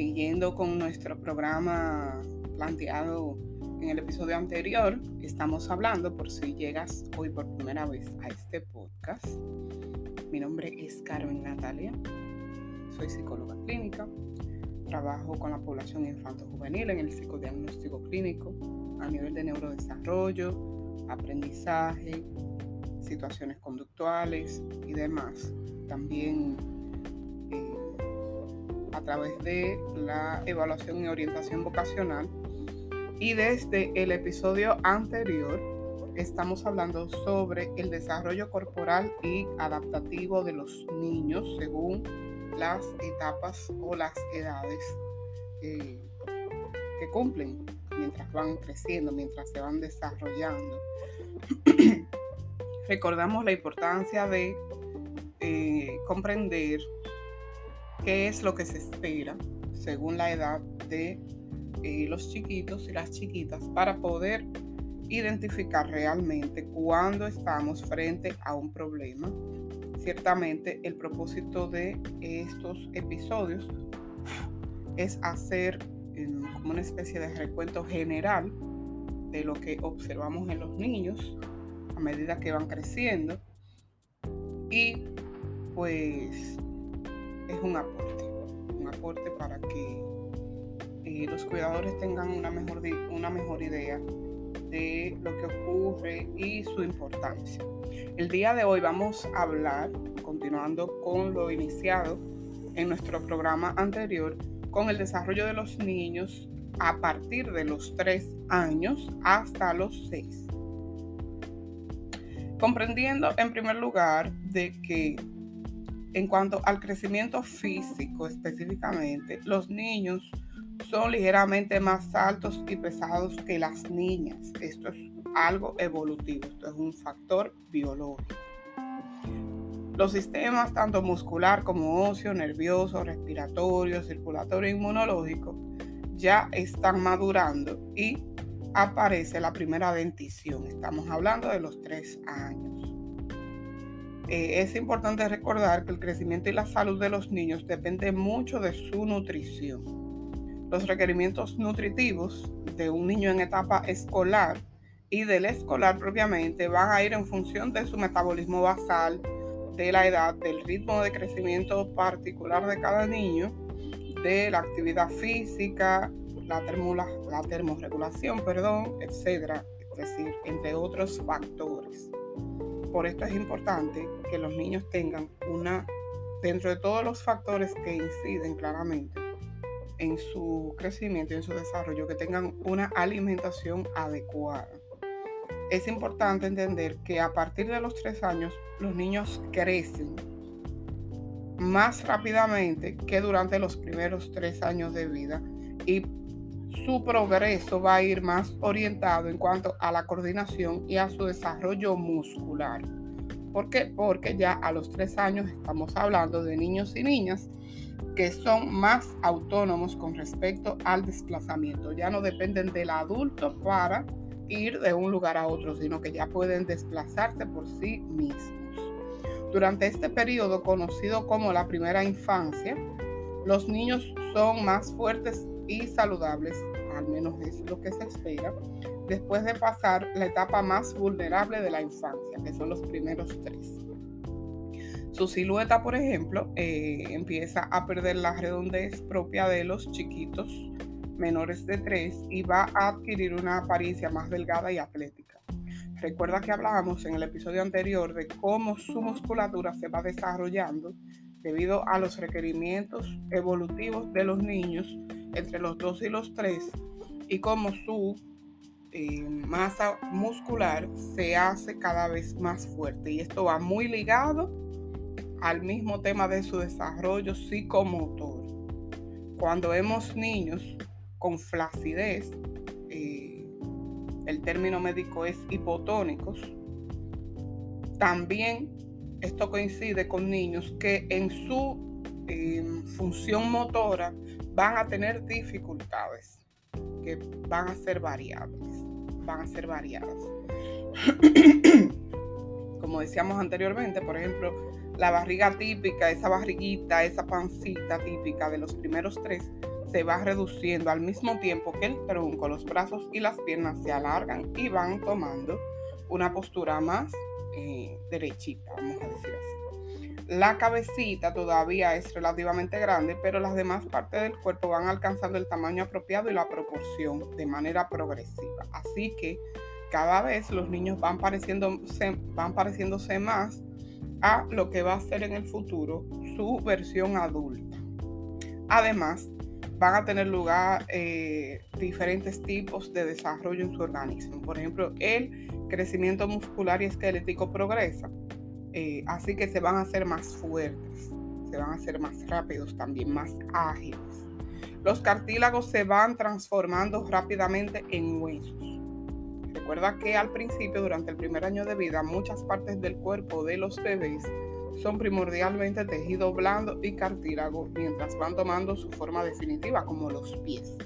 siguiendo con nuestro programa planteado en el episodio anterior, estamos hablando, por si llegas hoy por primera vez a este podcast, mi nombre es Carmen Natalia, soy psicóloga clínica, trabajo con la población infanto-juvenil en el psicodiagnóstico clínico a nivel de neurodesarrollo, aprendizaje, situaciones conductuales y demás. También a través de la evaluación y orientación vocacional. Y desde el episodio anterior estamos hablando sobre el desarrollo corporal y adaptativo de los niños según las etapas o las edades eh, que cumplen mientras van creciendo, mientras se van desarrollando. Recordamos la importancia de eh, comprender qué es lo que se espera según la edad de eh, los chiquitos y las chiquitas para poder identificar realmente cuando estamos frente a un problema. Ciertamente el propósito de estos episodios es hacer como una especie de recuento general de lo que observamos en los niños a medida que van creciendo y pues es un aporte, un aporte para que eh, los cuidadores tengan una mejor, una mejor idea de lo que ocurre y su importancia. El día de hoy vamos a hablar, continuando con lo iniciado en nuestro programa anterior, con el desarrollo de los niños a partir de los 3 años hasta los 6. Comprendiendo en primer lugar de que en cuanto al crecimiento físico específicamente, los niños son ligeramente más altos y pesados que las niñas. Esto es algo evolutivo, esto es un factor biológico. Los sistemas tanto muscular como óseo, nervioso, respiratorio, circulatorio e inmunológico ya están madurando y aparece la primera dentición. Estamos hablando de los tres años. Eh, es importante recordar que el crecimiento y la salud de los niños depende mucho de su nutrición. Los requerimientos nutritivos de un niño en etapa escolar y del escolar propiamente van a ir en función de su metabolismo basal, de la edad, del ritmo de crecimiento particular de cada niño, de la actividad física, la, la termorregulación, perdón, etcétera, es decir, entre otros factores. Por esto es importante que los niños tengan una, dentro de todos los factores que inciden claramente en su crecimiento y en su desarrollo, que tengan una alimentación adecuada. Es importante entender que a partir de los tres años los niños crecen más rápidamente que durante los primeros tres años de vida y su progreso va a ir más orientado en cuanto a la coordinación y a su desarrollo muscular. ¿Por qué? Porque ya a los tres años estamos hablando de niños y niñas que son más autónomos con respecto al desplazamiento. Ya no dependen del adulto para ir de un lugar a otro, sino que ya pueden desplazarse por sí mismos. Durante este periodo conocido como la primera infancia, los niños son más fuertes y saludables, al menos es lo que se espera, después de pasar la etapa más vulnerable de la infancia, que son los primeros tres. Su silueta, por ejemplo, eh, empieza a perder la redondez propia de los chiquitos menores de 3 y va a adquirir una apariencia más delgada y atlética. Recuerda que hablábamos en el episodio anterior de cómo su musculatura se va desarrollando debido a los requerimientos evolutivos de los niños entre los 2 y los 3 y cómo su eh, masa muscular se hace cada vez más fuerte. Y esto va muy ligado al mismo tema de su desarrollo psicomotor. Cuando vemos niños con flacidez, eh, el término médico es hipotónicos. También esto coincide con niños que en su em, función motora van a tener dificultades que van a ser variables, van a ser variadas. Como decíamos anteriormente, por ejemplo, la barriga típica, esa barriguita, esa pancita típica de los primeros tres, se va reduciendo al mismo tiempo que el tronco, los brazos y las piernas se alargan y van tomando una postura más eh, derechita, vamos a decir. La cabecita todavía es relativamente grande, pero las demás partes del cuerpo van alcanzando el tamaño apropiado y la proporción de manera progresiva. Así que cada vez los niños van, pareciéndose, van pareciéndose más a lo que va a ser en el futuro su versión adulta. Además, van a tener lugar eh, diferentes tipos de desarrollo en su organismo. Por ejemplo, el crecimiento muscular y esquelético progresa, eh, así que se van a hacer más fuertes, se van a hacer más rápidos también, más ágiles. Los cartílagos se van transformando rápidamente en huesos. Recuerda que al principio, durante el primer año de vida, muchas partes del cuerpo de los bebés son primordialmente tejido blando y cartílago mientras van tomando su forma definitiva, como los pies.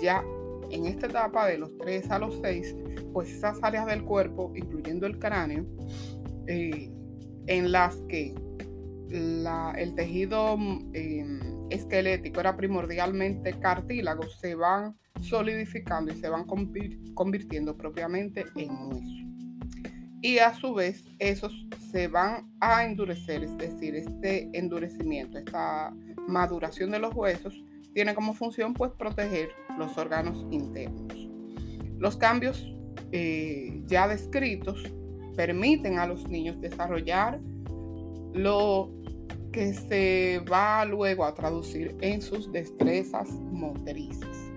Ya en esta etapa de los 3 a los 6, pues esas áreas del cuerpo, incluyendo el cráneo, eh, en las que el tejido em, esquelético era primordialmente cartílago, se van solidificando y se van convirtiendo propiamente en hueso y a su vez esos se van a endurecer, es decir, este endurecimiento, esta maduración de los huesos tiene como función pues proteger los órganos internos. Los cambios eh, ya descritos permiten a los niños desarrollar lo que se va luego a traducir en sus destrezas motrices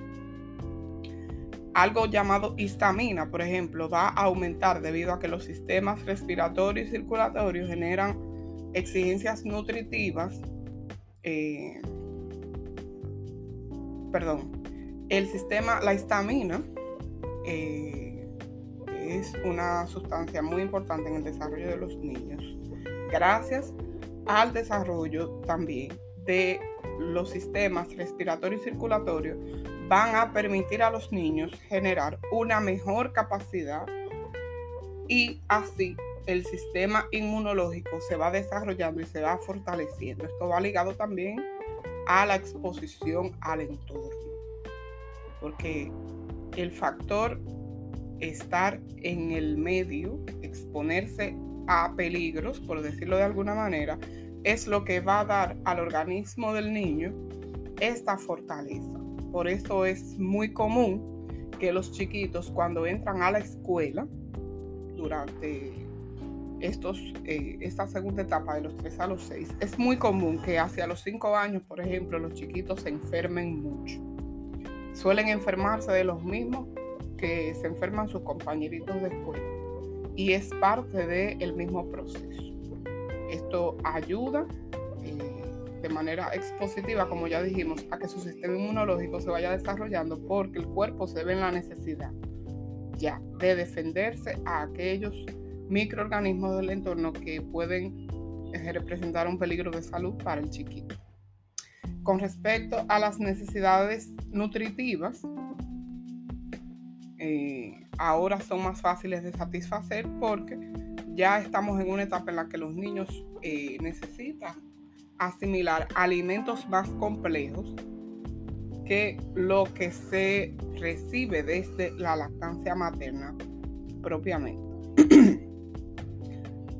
algo llamado histamina, por ejemplo, va a aumentar debido a que los sistemas respiratorio y circulatorio generan exigencias nutritivas. Eh, perdón, el sistema, la histamina eh, es una sustancia muy importante en el desarrollo de los niños, gracias al desarrollo también de los sistemas respiratorio y circulatorio van a permitir a los niños generar una mejor capacidad y así el sistema inmunológico se va desarrollando y se va fortaleciendo. Esto va ligado también a la exposición al entorno, porque el factor estar en el medio, exponerse a peligros, por decirlo de alguna manera, es lo que va a dar al organismo del niño esta fortaleza. Por eso es muy común que los chiquitos cuando entran a la escuela, durante estos, eh, esta segunda etapa de los 3 a los 6, es muy común que hacia los 5 años, por ejemplo, los chiquitos se enfermen mucho. Suelen enfermarse de los mismos se enferman sus compañeritos de escuela. Y es parte del mismo proceso. Esto ayuda de manera expositiva, como ya dijimos, a que su sistema inmunológico se vaya desarrollando porque el cuerpo se ve en la necesidad ya de defenderse a aquellos microorganismos del entorno que pueden eh, representar un peligro de salud para el chiquito. Con respecto a las necesidades nutritivas, eh, ahora son más fáciles de satisfacer porque ya estamos en una etapa en la que los niños eh, necesitan asimilar alimentos más complejos que lo que se recibe desde la lactancia materna propiamente.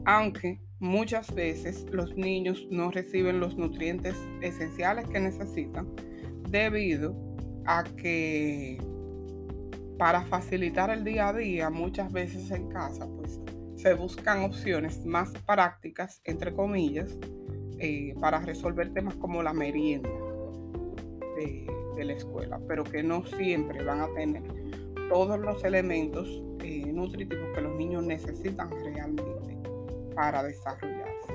Aunque muchas veces los niños no reciben los nutrientes esenciales que necesitan debido a que para facilitar el día a día muchas veces en casa pues se buscan opciones más prácticas entre comillas eh, para resolver temas como la merienda de, la escuela, pero que no siempre van a tener todos los elementos eh, nutritivos que los niños necesitan realmente para desarrollarse.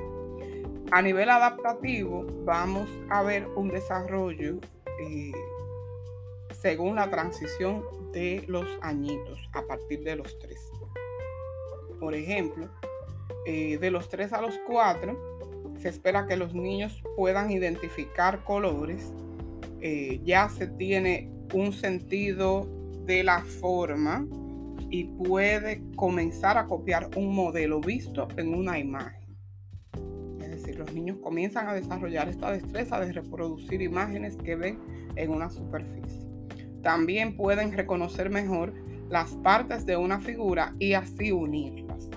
A nivel adaptativo, vamos a ver un desarrollo eh, según la transición de los añitos a partir de los tres. Por ejemplo, de los 3 a los 4, se espera que los niños puedan identificar colores, eh, ya se tiene un sentido de la forma y puede comenzar a copiar un modelo visto en una imagen. Es decir, los niños comienzan a desarrollar esta destreza de reproducir imágenes que ven en una superficie. También pueden reconocer mejor las partes de una figura y así unirlas.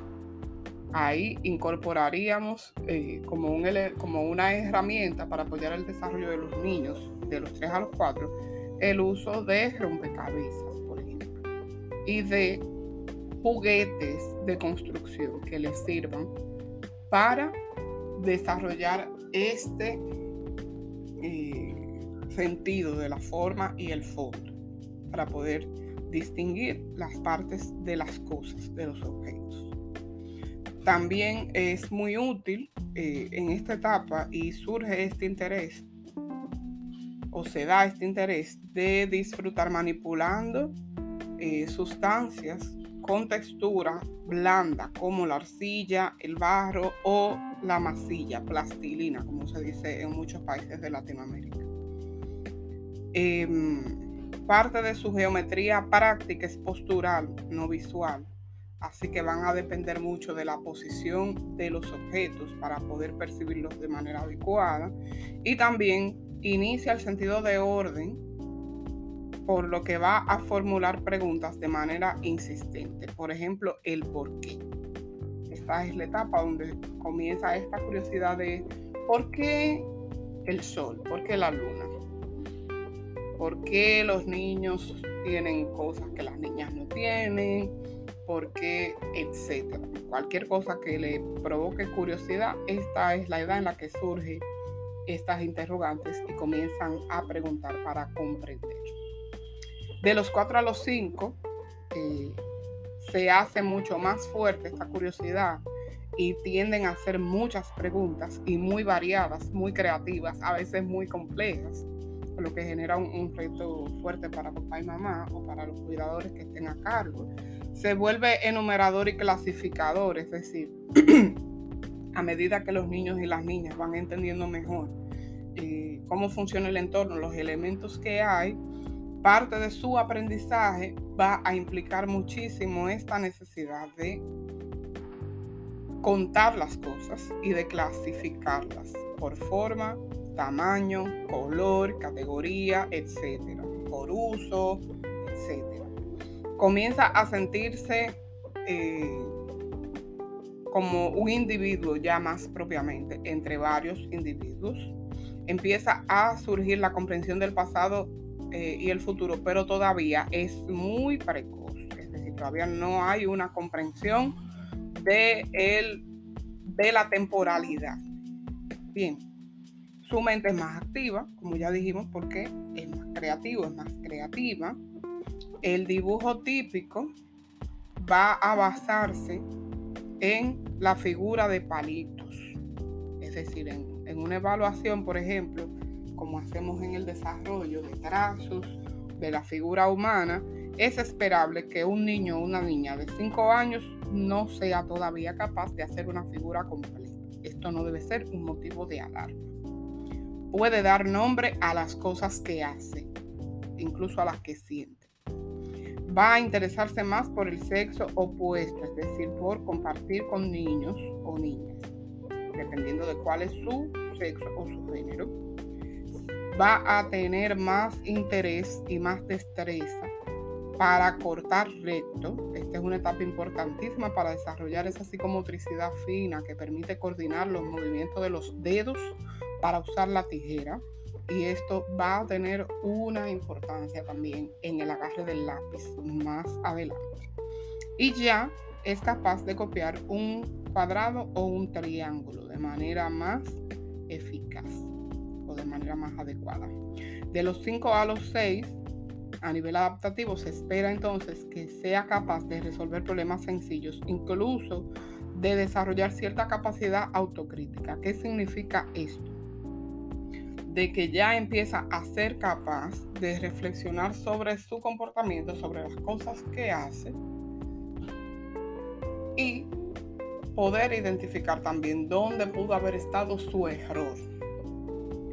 Ahí incorporaríamos eh, como, un, como una herramienta para apoyar el desarrollo de los niños de los 3 a los 4 el uso de rompecabezas, por ejemplo, y de juguetes de construcción que les sirvan para desarrollar este eh, sentido de la forma y el fondo, para poder distinguir las partes de las cosas, de los objetos. También es muy útil eh, en esta etapa y surge este interés o se da este interés de disfrutar manipulando eh, sustancias con textura blanda como la arcilla, el barro o la masilla, plastilina, como se dice en muchos países de Latinoamérica. Em, parte de su geometría práctica es postural, no visual, así que van a depender mucho de la posición de los objetos para poder percibirlos de manera adecuada y también inicia el sentido de orden por lo que va a formular preguntas de manera insistente. Por ejemplo, el por qué. Esta es la etapa donde comienza esta curiosidad de por qué el sol, por qué la luna, por qué los niños tienen cosas que las niñas no tienen, por qué, etcétera. Cualquier cosa que le provoque curiosidad, esta es la edad en la que surgen estas interrogantes y comienzan a preguntar para comprender. De los 4 a los 5 eh, se hace mucho más fuerte esta curiosidad y tienden a hacer muchas preguntas y muy variadas, muy creativas, a veces muy complejas, lo que genera un, reto fuerte para papá y mamá o para los cuidadores que estén a cargo. Se vuelve enumerador y clasificador, es decir, a medida que los niños y las niñas van entendiendo mejor eh, cómo funciona el entorno, los elementos que hay, parte de su aprendizaje va a implicar muchísimo esta necesidad de contar las cosas y de clasificarlas por forma, tamaño, color, categoría, etcétera, por uso, etcétera. Comienza a sentirse eh, como un individuo ya más propiamente entre varios individuos. Empieza a surgir la comprensión del pasado eh, y el futuro, pero todavía es muy precoz. Es decir, todavía no hay una comprensión de, el, de la temporalidad. Bien, su mente es más activa, como ya dijimos, porque es más creativo, es más creativa. El dibujo típico va a basarse en la figura de palitos. Es decir, en, en una evaluación, por ejemplo, como hacemos en el desarrollo de trazos de la figura humana, es esperable que un niño o una niña de 5 años no sea todavía capaz de hacer una figura completa. Esto no debe ser un motivo de alarma. Puede dar nombre a las cosas que hace, incluso a las que siente. Va a interesarse más por el sexo opuesto, es decir, por compartir con niños o niñas, dependiendo de cuál es su sexo o su género va a tener más interés y más destreza para cortar recto. Esta es una etapa importantísima para desarrollar esa psicomotricidad fina que permite coordinar los movimientos de los dedos para usar la tijera. Y esto va a tener una importancia también en el agarre del lápiz más adelante. Y ya es capaz de copiar un cuadrado o un triángulo de manera más eficaz de manera más adecuada. De los 5 a los 6, a nivel adaptativo, se espera entonces que sea capaz de resolver problemas sencillos, incluso de desarrollar cierta capacidad autocrítica. ¿Qué significa esto? De que ya empieza a ser capaz de reflexionar sobre su comportamiento, sobre las cosas que hace y poder identificar también dónde pudo haber estado su error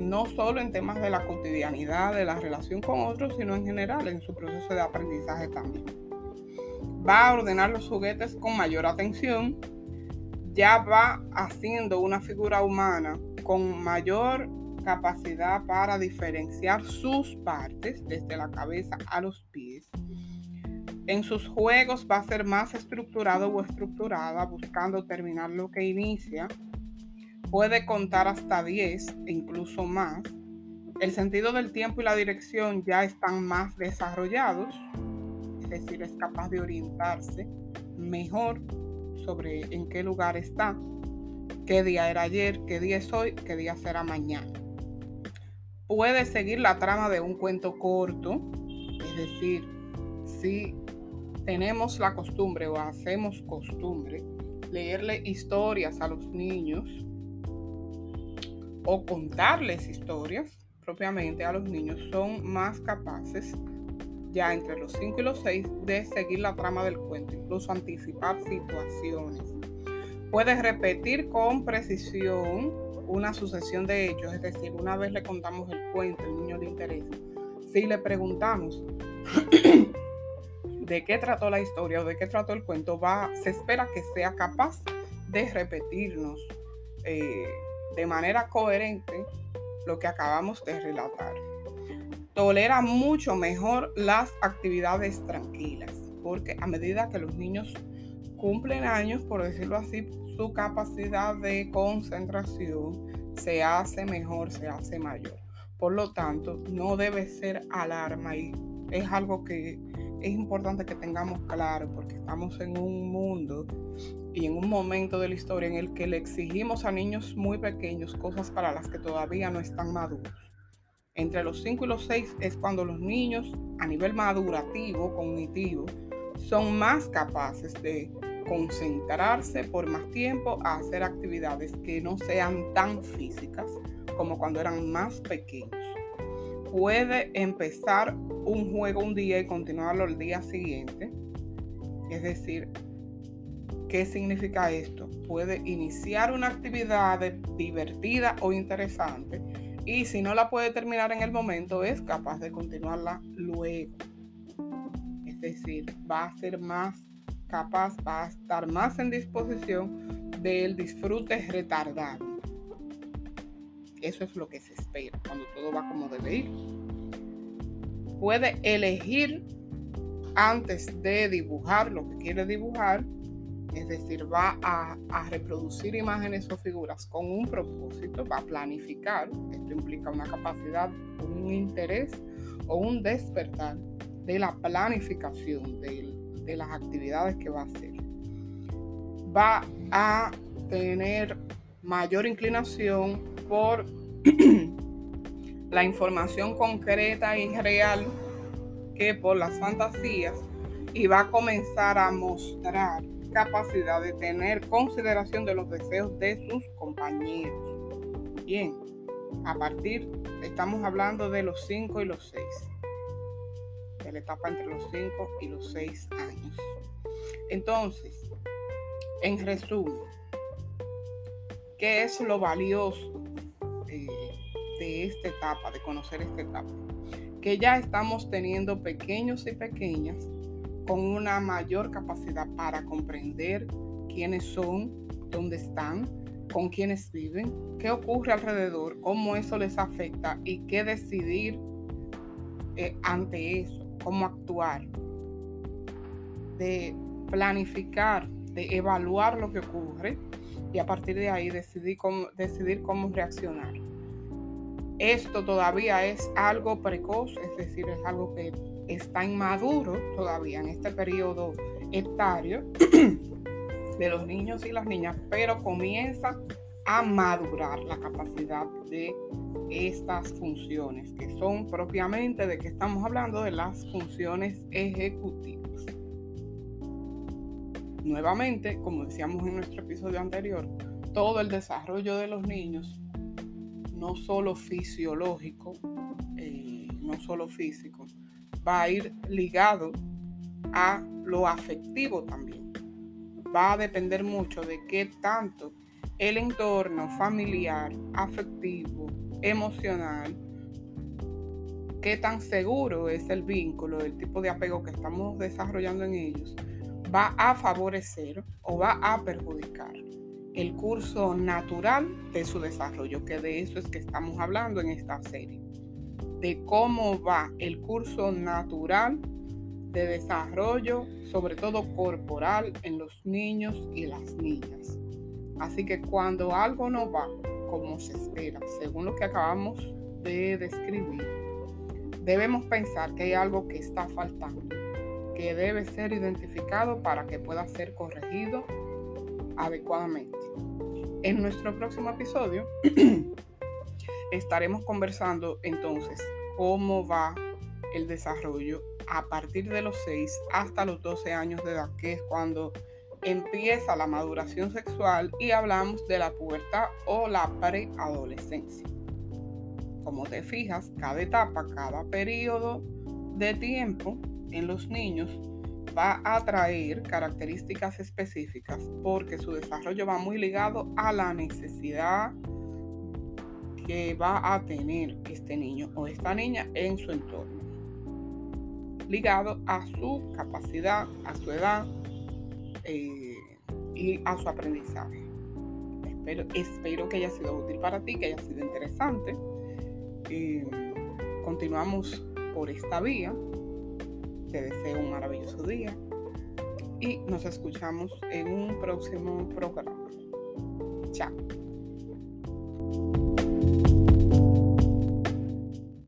no solo en temas de la cotidianidad, de la relación con otros, sino en general en su proceso de aprendizaje también. Va a ordenar los juguetes con mayor atención, ya va haciendo una figura humana con mayor capacidad para diferenciar sus partes desde la cabeza a los pies. En sus juegos va a ser más estructurado o estructurada, buscando terminar lo que inicia. Puede contar hasta 10 e incluso más. El sentido del tiempo y la dirección ya están más desarrollados, es decir, es capaz de orientarse mejor sobre en qué lugar está, qué día era ayer, qué día es hoy, qué día será mañana. Puede seguir la trama de un cuento corto, es decir, si tenemos la costumbre o hacemos costumbre leerle historias a los niños o contarles historias propiamente a los niños, son más capaces ya entre los 5 y los 6 de seguir la trama del cuento, incluso anticipar situaciones. Puedes repetir con precisión una sucesión de hechos, es decir, una vez le contamos el cuento, el niño le interesa. Si le preguntamos de qué trató la historia o de qué trató el cuento, va, se espera que sea capaz de repetirnos eh, de manera coherente lo que acabamos de relatar tolera mucho mejor las actividades tranquilas, porque a medida que los niños cumplen años, por decirlo así, su capacidad de concentración se hace mejor, se hace mayor. Por lo tanto, no debe ser alarma y es algo que es importante que tengamos claro porque estamos en un mundo y en un momento de la historia en el que le exigimos a niños muy pequeños cosas para las que todavía no están maduros. Entre los 5 y los 6 es cuando los niños a nivel madurativo, cognitivo, son más capaces de concentrarse por más tiempo a hacer actividades que no sean tan físicas como cuando eran más pequeños. Puede empezar un juego un día y continuarlo el día siguiente. Es decir, ¿qué significa esto? Puede iniciar una actividad divertida o interesante y si no la puede terminar en el momento, es capaz de continuarla luego. Es decir, va a ser más capaz, va a estar más en disposición del disfrute retardado. Eso es lo que se espera cuando todo va como debe ir. Puede elegir antes de dibujar lo que quiere dibujar es decir, va a, reproducir imágenes o figuras con un propósito, va a planificar, esto implica una capacidad, un interés o un despertar de la planificación de, de las actividades que va a hacer. Va a tener mayor inclinación por la información concreta y real que por las fantasías y va a comenzar a mostrar capacidad de tener consideración de los deseos de sus compañeros. Bien, a partir, estamos hablando de los 5 y los 6, la etapa entre los 5 y los 6 años. Entonces, en resumen, ¿qué es lo valioso de, de esta etapa, de conocer esta etapa? Que ya estamos teniendo pequeños y pequeñas con una mayor capacidad para comprender quiénes son, dónde están, con quiénes viven, qué ocurre alrededor, cómo eso les afecta y qué decidir eh, ante eso, cómo actuar, de planificar, de evaluar lo que ocurre y a partir de ahí decidir cómo, decidir cómo reaccionar. Esto todavía es algo precoz, es decir, es algo que está inmaduro todavía en este periodo etario de los niños y las niñas, pero comienza a madurar la capacidad de estas funciones, que son propiamente de que estamos hablando de las funciones ejecutivas. Nuevamente, como decíamos en nuestro episodio anterior, todo el desarrollo de los niños, no solo fisiológico, eh, no solo físico, va a ir ligado a lo afectivo también. Va a depender mucho de qué tanto el entorno familiar, afectivo, emocional, qué tan seguro es el vínculo, el tipo de apego que estamos desarrollando en ellos, va a favorecer o va a perjudicar el curso natural de su desarrollo, que de eso es que estamos hablando en esta serie, de cómo va el curso natural de desarrollo, sobre todo corporal, en los niños y las niñas. Así que cuando algo no va como se espera, según lo que acabamos de describir, debemos pensar que hay algo que está faltando, que debe ser identificado para que pueda ser corregido adecuadamente. En nuestro próximo episodio estaremos conversando entonces cómo va el desarrollo a partir de los 6 hasta los 12 años de edad, que es cuando empieza la maduración sexual y hablamos de la pubertad o la preadolescencia. Como te fijas, cada etapa, cada periodo de tiempo en los niños va a traer características específicas porque su desarrollo va muy ligado a la necesidad que va a tener este niño o esta niña en su entorno ligado a su capacidad, a su edad eh, y a su aprendizaje. Espero, espero que haya sido útil para ti, que haya sido interesante. Eh, continuamos por esta vía. Te deseo un maravilloso día y nos escuchamos en un próximo programa. Chao.